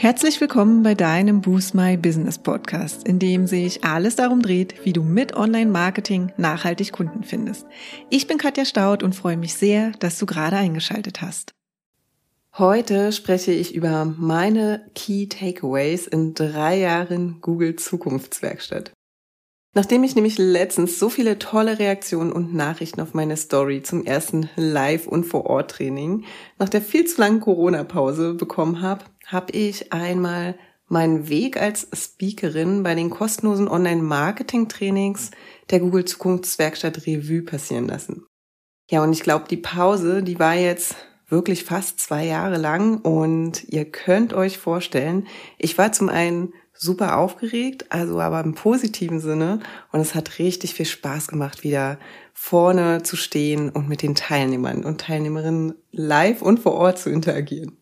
Herzlich willkommen bei deinem Boost My Business Podcast, in dem sich alles darum dreht, wie du mit Online-Marketing nachhaltig Kunden findest. Ich bin Katja Staud und freue mich sehr, dass du gerade eingeschaltet hast. Heute spreche ich über meine Key Takeaways in drei Jahren Google Zukunftswerkstatt. Nachdem ich nämlich letztens so viele tolle Reaktionen und Nachrichten auf meine Story zum ersten Live- und Vor-Ort-Training nach der viel zu langen Corona-Pause bekommen habe, habe ich einmal meinen Weg als Speakerin bei den kostenlosen Online-Marketing-Trainings der Google Zukunftswerkstatt Revue passieren lassen. Ja, und ich glaube, die Pause, die war jetzt wirklich fast zwei Jahre lang und ihr könnt euch vorstellen, ich war zum einen super aufgeregt, also aber im positiven Sinne und es hat richtig viel Spaß gemacht, wieder vorne zu stehen und mit den Teilnehmern und Teilnehmerinnen live und vor Ort zu interagieren.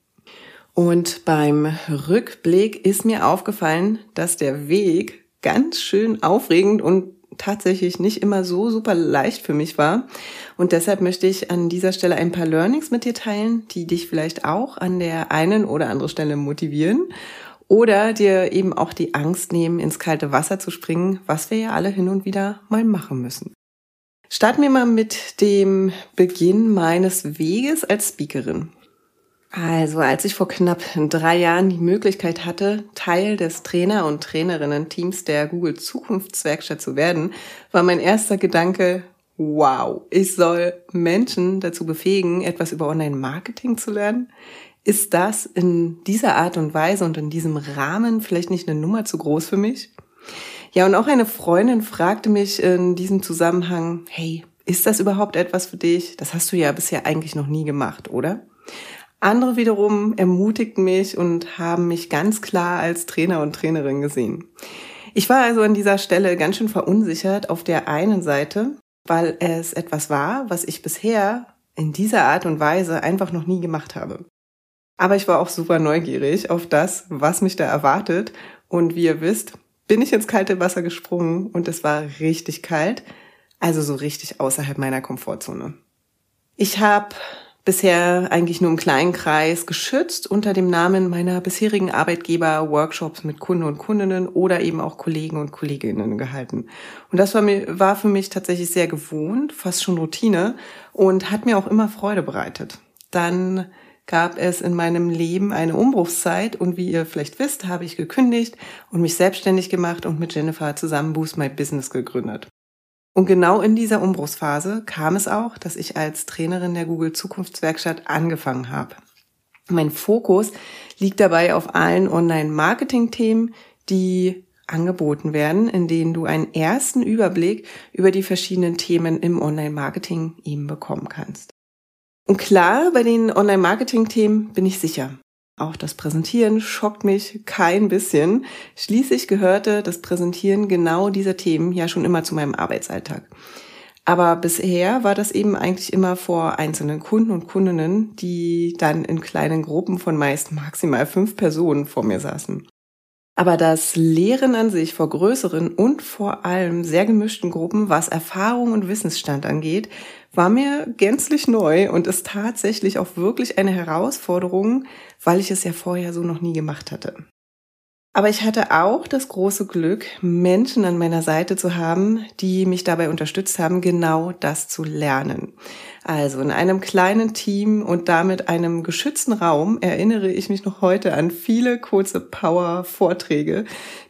Und beim Rückblick ist mir aufgefallen, dass der Weg ganz schön aufregend und tatsächlich nicht immer so super leicht für mich war. Und deshalb möchte ich an dieser Stelle ein paar Learnings mit dir teilen, die dich vielleicht auch an der einen oder anderen Stelle motivieren oder dir eben auch die Angst nehmen, ins kalte Wasser zu springen, was wir ja alle hin und wieder mal machen müssen. Starten wir mal mit dem Beginn meines Weges als Speakerin. Also, als ich vor knapp drei Jahren die Möglichkeit hatte, Teil des Trainer- und Trainerinnen-Teams der Google Zukunftswerkstatt zu werden, war mein erster Gedanke, wow, ich soll Menschen dazu befähigen, etwas über Online-Marketing zu lernen. Ist das in dieser Art und Weise und in diesem Rahmen vielleicht nicht eine Nummer zu groß für mich? Ja, und auch eine Freundin fragte mich in diesem Zusammenhang, hey, ist das überhaupt etwas für dich? Das hast du ja bisher eigentlich noch nie gemacht, oder? Andere wiederum ermutigten mich und haben mich ganz klar als Trainer und Trainerin gesehen. Ich war also an dieser Stelle ganz schön verunsichert auf der einen Seite, weil es etwas war, was ich bisher in dieser Art und Weise einfach noch nie gemacht habe. Aber ich war auch super neugierig auf das, was mich da erwartet. Und wie ihr wisst, bin ich ins kalte Wasser gesprungen und es war richtig kalt, also so richtig außerhalb meiner Komfortzone. Ich habe bisher eigentlich nur im kleinen Kreis geschützt unter dem Namen meiner bisherigen Arbeitgeber Workshops mit Kunden und Kundinnen oder eben auch Kollegen und Kolleginnen gehalten. Und das war, mir, war für mich tatsächlich sehr gewohnt, fast schon Routine und hat mir auch immer Freude bereitet. Dann gab es in meinem Leben eine Umbruchszeit und wie ihr vielleicht wisst, habe ich gekündigt und mich selbstständig gemacht und mit Jennifer zusammen Boost My Business gegründet. Und genau in dieser Umbruchsphase kam es auch, dass ich als Trainerin der Google Zukunftswerkstatt angefangen habe. Mein Fokus liegt dabei auf allen Online-Marketing-Themen, die angeboten werden, in denen du einen ersten Überblick über die verschiedenen Themen im Online-Marketing eben bekommen kannst. Und klar, bei den Online-Marketing-Themen bin ich sicher. Auch das Präsentieren schockt mich kein bisschen. Schließlich gehörte das Präsentieren genau dieser Themen ja schon immer zu meinem Arbeitsalltag. Aber bisher war das eben eigentlich immer vor einzelnen Kunden und Kundinnen, die dann in kleinen Gruppen von meist maximal fünf Personen vor mir saßen. Aber das Lehren an sich vor größeren und vor allem sehr gemischten Gruppen, was Erfahrung und Wissensstand angeht, war mir gänzlich neu und ist tatsächlich auch wirklich eine Herausforderung, weil ich es ja vorher so noch nie gemacht hatte. Aber ich hatte auch das große Glück, Menschen an meiner Seite zu haben, die mich dabei unterstützt haben, genau das zu lernen. Also in einem kleinen Team und damit einem geschützten Raum erinnere ich mich noch heute an viele kurze Power-Vorträge,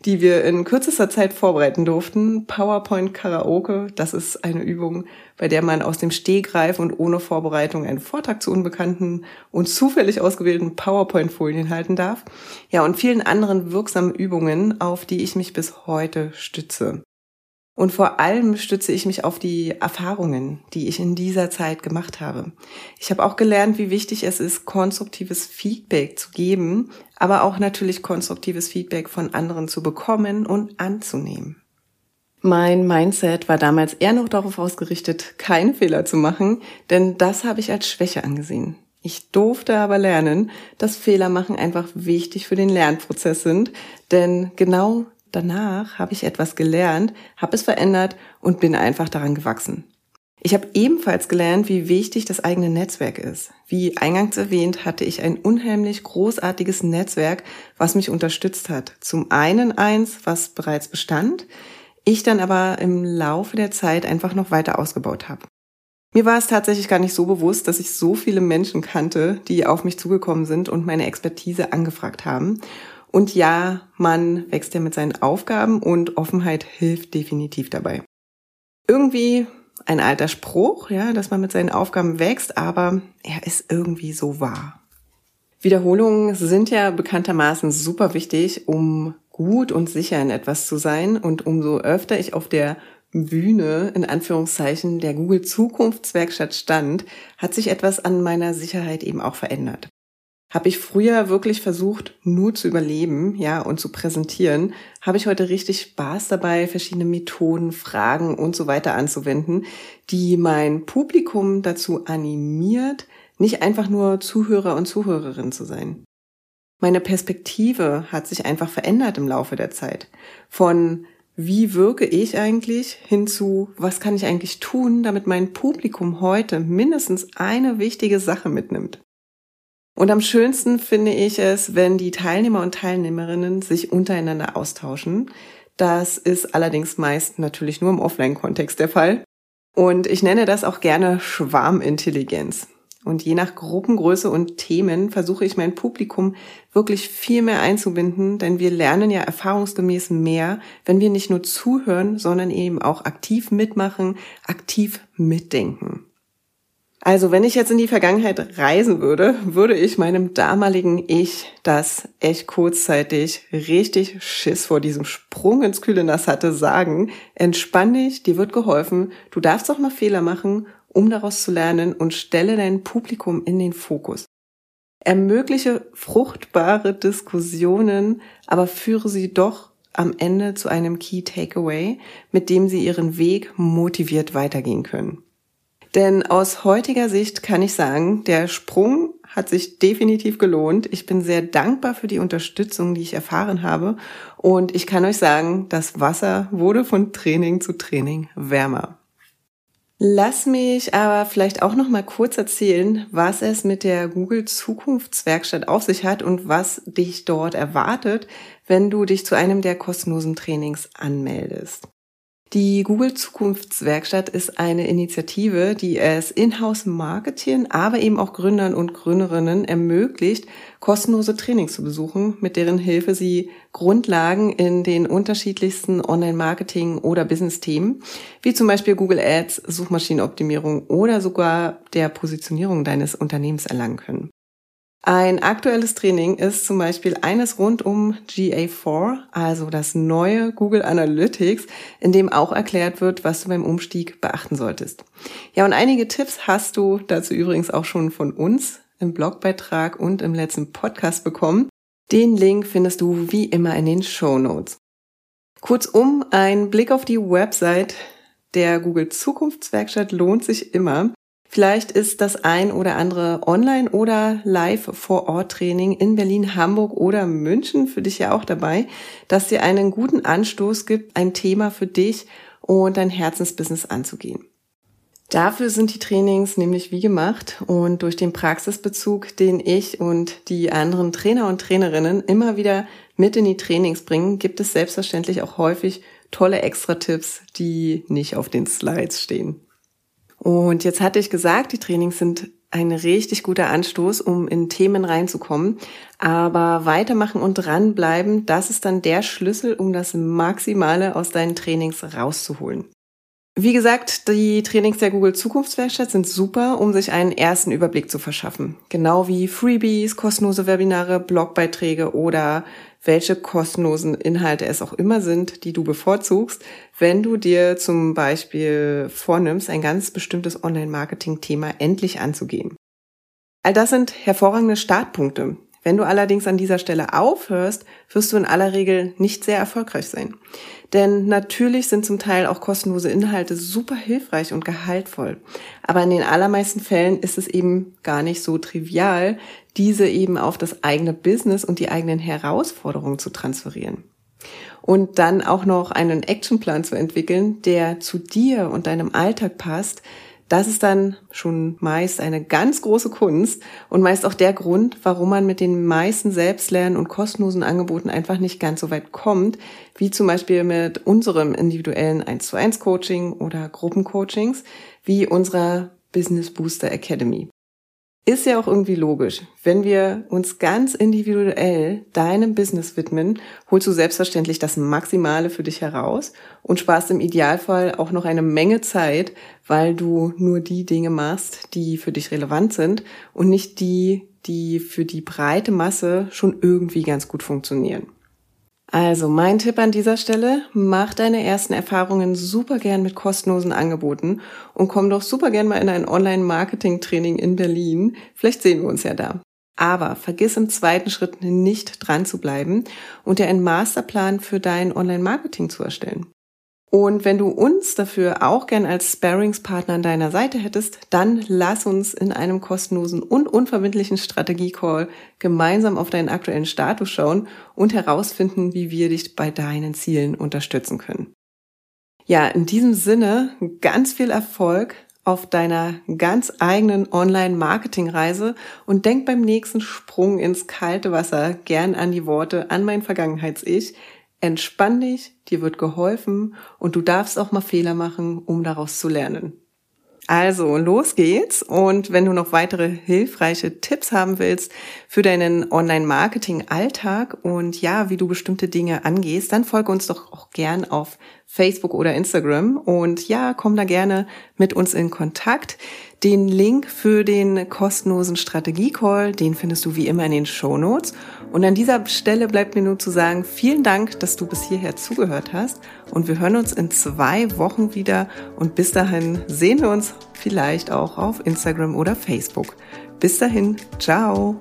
die wir in kürzester Zeit vorbereiten durften. PowerPoint Karaoke, das ist eine Übung, bei der man aus dem Stehgreif und ohne Vorbereitung einen Vortrag zu unbekannten und zufällig ausgewählten PowerPoint-Folien halten darf. Ja, und vielen anderen wirksamen Übungen, auf die ich mich bis heute stütze. Und vor allem stütze ich mich auf die Erfahrungen, die ich in dieser Zeit gemacht habe. Ich habe auch gelernt, wie wichtig es ist, konstruktives Feedback zu geben, aber auch natürlich konstruktives Feedback von anderen zu bekommen und anzunehmen. Mein Mindset war damals eher noch darauf ausgerichtet, keine Fehler zu machen, denn das habe ich als Schwäche angesehen. Ich durfte aber lernen, dass Fehler machen einfach wichtig für den Lernprozess sind, denn genau danach habe ich etwas gelernt, habe es verändert und bin einfach daran gewachsen. Ich habe ebenfalls gelernt, wie wichtig das eigene Netzwerk ist. Wie eingangs erwähnt, hatte ich ein unheimlich großartiges Netzwerk, was mich unterstützt hat. Zum einen eins, was bereits bestand, ich dann aber im Laufe der Zeit einfach noch weiter ausgebaut habe. Mir war es tatsächlich gar nicht so bewusst, dass ich so viele Menschen kannte, die auf mich zugekommen sind und meine Expertise angefragt haben. Und ja, man wächst ja mit seinen Aufgaben und Offenheit hilft definitiv dabei. Irgendwie ein alter Spruch, ja, dass man mit seinen Aufgaben wächst, aber er ist irgendwie so wahr. Wiederholungen sind ja bekanntermaßen super wichtig, um gut und sicher in etwas zu sein. Und umso öfter ich auf der Bühne in Anführungszeichen der Google Zukunftswerkstatt stand, hat sich etwas an meiner Sicherheit eben auch verändert. Habe ich früher wirklich versucht, nur zu überleben, ja, und zu präsentieren, habe ich heute richtig Spaß dabei, verschiedene Methoden, Fragen und so weiter anzuwenden, die mein Publikum dazu animiert, nicht einfach nur Zuhörer und Zuhörerin zu sein. Meine Perspektive hat sich einfach verändert im Laufe der Zeit. Von wie wirke ich eigentlich hinzu, was kann ich eigentlich tun, damit mein Publikum heute mindestens eine wichtige Sache mitnimmt. Und am schönsten finde ich es, wenn die Teilnehmer und Teilnehmerinnen sich untereinander austauschen. Das ist allerdings meist natürlich nur im Offline-Kontext der Fall. Und ich nenne das auch gerne Schwarmintelligenz. Und je nach Gruppengröße und Themen versuche ich mein Publikum wirklich viel mehr einzubinden, denn wir lernen ja erfahrungsgemäß mehr, wenn wir nicht nur zuhören, sondern eben auch aktiv mitmachen, aktiv mitdenken. Also wenn ich jetzt in die Vergangenheit reisen würde, würde ich meinem damaligen Ich, das echt kurzzeitig richtig Schiss vor diesem Sprung ins kühle Nass hatte, sagen, entspann dich, dir wird geholfen, du darfst auch mal Fehler machen um daraus zu lernen und stelle dein Publikum in den Fokus. Ermögliche fruchtbare Diskussionen, aber führe sie doch am Ende zu einem Key Takeaway, mit dem sie ihren Weg motiviert weitergehen können. Denn aus heutiger Sicht kann ich sagen, der Sprung hat sich definitiv gelohnt. Ich bin sehr dankbar für die Unterstützung, die ich erfahren habe. Und ich kann euch sagen, das Wasser wurde von Training zu Training wärmer. Lass mich aber vielleicht auch noch mal kurz erzählen, was es mit der Google Zukunftswerkstatt auf sich hat und was dich dort erwartet, wenn du dich zu einem der kostenlosen Trainings anmeldest. Die Google Zukunftswerkstatt ist eine Initiative, die es Inhouse-Marketing, aber eben auch Gründern und Gründerinnen ermöglicht, kostenlose Trainings zu besuchen, mit deren Hilfe sie Grundlagen in den unterschiedlichsten Online-Marketing- oder Business-Themen, wie zum Beispiel Google Ads, Suchmaschinenoptimierung oder sogar der Positionierung deines Unternehmens erlangen können. Ein aktuelles Training ist zum Beispiel eines rund um GA4, also das neue Google Analytics, in dem auch erklärt wird, was du beim Umstieg beachten solltest. Ja, und einige Tipps hast du dazu übrigens auch schon von uns im Blogbeitrag und im letzten Podcast bekommen. Den Link findest du wie immer in den Show Notes. Kurzum, ein Blick auf die Website der Google Zukunftswerkstatt lohnt sich immer. Vielleicht ist das ein oder andere Online- oder Live-Vor-Ort-Training in Berlin, Hamburg oder München für dich ja auch dabei, das dir einen guten Anstoß gibt, ein Thema für dich und dein Herzensbusiness anzugehen. Dafür sind die Trainings nämlich wie gemacht und durch den Praxisbezug, den ich und die anderen Trainer und Trainerinnen immer wieder mit in die Trainings bringen, gibt es selbstverständlich auch häufig tolle Extra-Tipps, die nicht auf den Slides stehen. Und jetzt hatte ich gesagt, die Trainings sind ein richtig guter Anstoß, um in Themen reinzukommen. Aber weitermachen und dranbleiben, das ist dann der Schlüssel, um das Maximale aus deinen Trainings rauszuholen. Wie gesagt, die Trainings der Google Zukunftswerkstatt sind super, um sich einen ersten Überblick zu verschaffen. Genau wie Freebies, kostenlose Webinare, Blogbeiträge oder welche kostenlosen Inhalte es auch immer sind, die du bevorzugst, wenn du dir zum Beispiel vornimmst, ein ganz bestimmtes Online-Marketing-Thema endlich anzugehen. All das sind hervorragende Startpunkte. Wenn du allerdings an dieser Stelle aufhörst, wirst du in aller Regel nicht sehr erfolgreich sein. Denn natürlich sind zum Teil auch kostenlose Inhalte super hilfreich und gehaltvoll. Aber in den allermeisten Fällen ist es eben gar nicht so trivial, diese eben auf das eigene Business und die eigenen Herausforderungen zu transferieren. Und dann auch noch einen Actionplan zu entwickeln, der zu dir und deinem Alltag passt, Das ist dann schon meist eine ganz große Kunst und meist auch der Grund, warum man mit den meisten Selbstlernen und kostenlosen Angeboten einfach nicht ganz so weit kommt, wie zum Beispiel mit unserem individuellen 1 zu 1 Coaching oder Gruppencoachings, wie unserer Business Booster Academy. Ist ja auch irgendwie logisch. Wenn wir uns ganz individuell deinem Business widmen, holst du selbstverständlich das Maximale für dich heraus und sparst im Idealfall auch noch eine Menge Zeit, weil du nur die Dinge machst, die für dich relevant sind und nicht die, die für die breite Masse schon irgendwie ganz gut funktionieren. Also mein Tipp an dieser Stelle, mach deine ersten Erfahrungen super gern mit kostenlosen Angeboten und komm doch super gern mal in ein Online-Marketing-Training in Berlin. Vielleicht sehen wir uns ja da. Aber vergiss im zweiten Schritt nicht dran zu bleiben und dir einen Masterplan für dein Online-Marketing zu erstellen. Und wenn du uns dafür auch gern als Sparringspartner an deiner Seite hättest, dann lass uns in einem kostenlosen und unverbindlichen Strategie-Call gemeinsam auf deinen aktuellen Status schauen und herausfinden, wie wir dich bei deinen Zielen unterstützen können. Ja, in diesem Sinne ganz viel Erfolg auf deiner ganz eigenen Online-Marketing-Reise und denk beim nächsten Sprung ins kalte Wasser gern an die Worte an mein Vergangenheits-Ich, Entspann dich, dir wird geholfen und du darfst auch mal Fehler machen, um daraus zu lernen. Also, los geht's. Und wenn du noch weitere hilfreiche Tipps haben willst für deinen Online-Marketing-Alltag und ja, wie du bestimmte Dinge angehst, dann folge uns doch auch gern auf Facebook oder Instagram und ja, komm da gerne mit uns in Kontakt. Den Link für den kostenlosen Strategie-Call, den findest du wie immer in den Show Notes. Und an dieser Stelle bleibt mir nur zu sagen, vielen Dank, dass du bis hierher zugehört hast. Und wir hören uns in zwei Wochen wieder. Und bis dahin sehen wir uns vielleicht auch auf Instagram oder Facebook. Bis dahin, ciao.